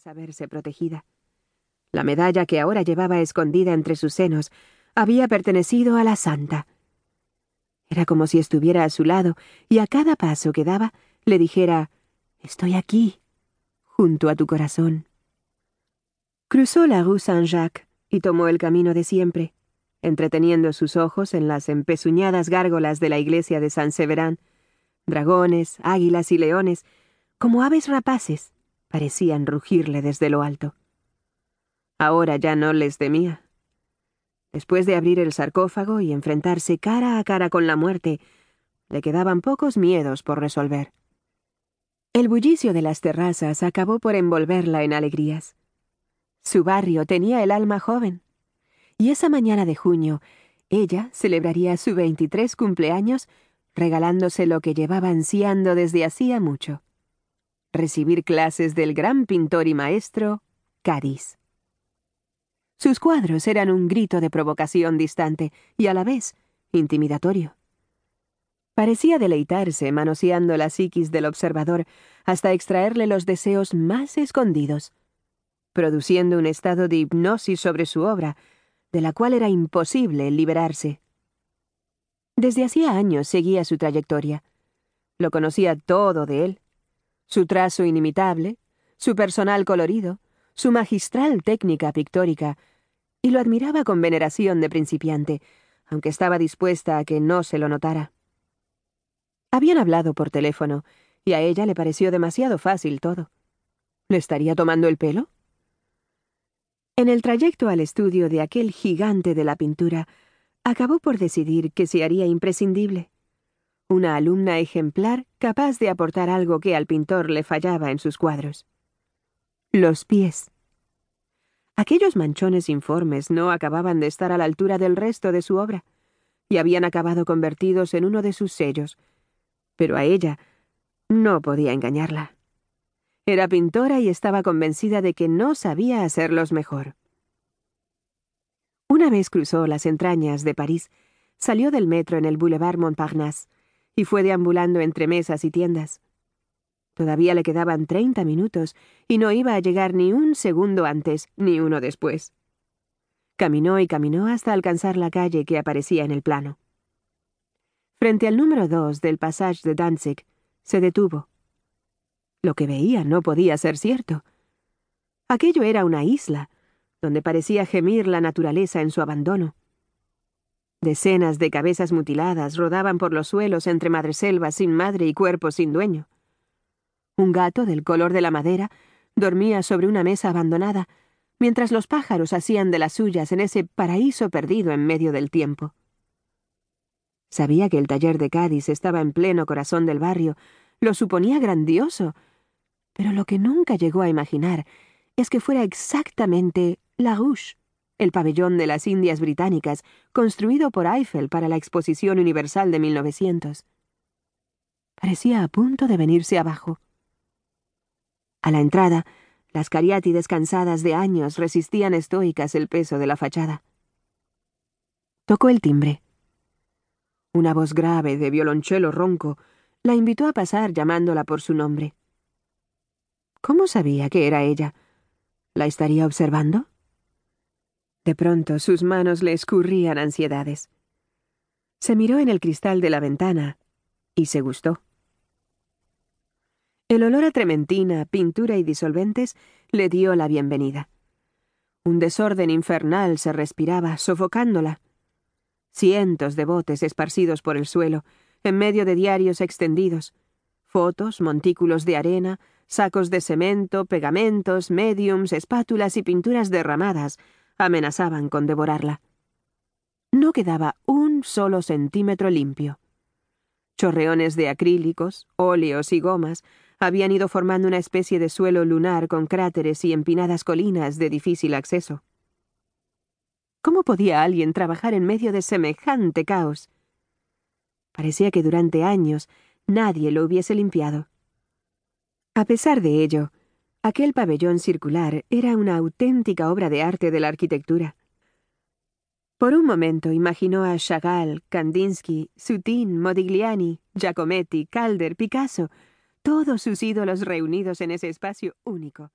saberse protegida. La medalla que ahora llevaba escondida entre sus senos había pertenecido a la santa. Era como si estuviera a su lado y a cada paso que daba le dijera Estoy aquí, junto a tu corazón. Cruzó la rue Saint-Jacques y tomó el camino de siempre, entreteniendo sus ojos en las empezuñadas gárgolas de la iglesia de San Severán. Dragones, águilas y leones, como aves rapaces, parecían rugirle desde lo alto. Ahora ya no les temía. Después de abrir el sarcófago y enfrentarse cara a cara con la muerte, le quedaban pocos miedos por resolver. El bullicio de las terrazas acabó por envolverla en alegrías. Su barrio tenía el alma joven. Y esa mañana de junio, ella celebraría su 23 cumpleaños regalándose lo que llevaba ansiando desde hacía mucho. Recibir clases del gran pintor y maestro, Cádiz. Sus cuadros eran un grito de provocación distante y a la vez intimidatorio. Parecía deleitarse manoseando la psiquis del observador hasta extraerle los deseos más escondidos, produciendo un estado de hipnosis sobre su obra, de la cual era imposible liberarse. Desde hacía años seguía su trayectoria. Lo conocía todo de él. Su trazo inimitable, su personal colorido, su magistral técnica pictórica, y lo admiraba con veneración de principiante, aunque estaba dispuesta a que no se lo notara. Habían hablado por teléfono, y a ella le pareció demasiado fácil todo. ¿Le estaría tomando el pelo? En el trayecto al estudio de aquel gigante de la pintura, acabó por decidir que se haría imprescindible. Una alumna ejemplar capaz de aportar algo que al pintor le fallaba en sus cuadros. Los pies. Aquellos manchones informes no acababan de estar a la altura del resto de su obra, y habían acabado convertidos en uno de sus sellos, pero a ella no podía engañarla. Era pintora y estaba convencida de que no sabía hacerlos mejor. Una vez cruzó las entrañas de París, salió del metro en el Boulevard Montparnasse y fue deambulando entre mesas y tiendas. Todavía le quedaban treinta minutos y no iba a llegar ni un segundo antes ni uno después. Caminó y caminó hasta alcanzar la calle que aparecía en el plano. Frente al número dos del Passage de Danzig, se detuvo. Lo que veía no podía ser cierto. Aquello era una isla, donde parecía gemir la naturaleza en su abandono. Decenas de cabezas mutiladas rodaban por los suelos entre madreselvas sin madre y cuerpos sin dueño. Un gato del color de la madera dormía sobre una mesa abandonada, mientras los pájaros hacían de las suyas en ese paraíso perdido en medio del tiempo. Sabía que el taller de Cádiz estaba en pleno corazón del barrio, lo suponía grandioso, pero lo que nunca llegó a imaginar es que fuera exactamente la Rouge, el pabellón de las Indias Británicas, construido por Eiffel para la Exposición Universal de 1900. Parecía a punto de venirse abajo. A la entrada, las cariátides cansadas de años resistían estoicas el peso de la fachada. Tocó el timbre. Una voz grave de violonchelo ronco la invitó a pasar llamándola por su nombre. ¿Cómo sabía que era ella? ¿La estaría observando? De pronto sus manos le escurrían ansiedades. Se miró en el cristal de la ventana y se gustó. El olor a trementina, pintura y disolventes le dio la bienvenida. Un desorden infernal se respiraba, sofocándola. Cientos de botes esparcidos por el suelo, en medio de diarios extendidos, fotos, montículos de arena, sacos de cemento, pegamentos, mediums, espátulas y pinturas derramadas, amenazaban con devorarla. No quedaba un solo centímetro limpio. Chorreones de acrílicos, óleos y gomas habían ido formando una especie de suelo lunar con cráteres y empinadas colinas de difícil acceso. ¿Cómo podía alguien trabajar en medio de semejante caos? Parecía que durante años nadie lo hubiese limpiado. A pesar de ello, Aquel pabellón circular era una auténtica obra de arte de la arquitectura. Por un momento imaginó a Chagall, Kandinsky, Sutin, Modigliani, Giacometti, Calder, Picasso, todos sus ídolos reunidos en ese espacio único.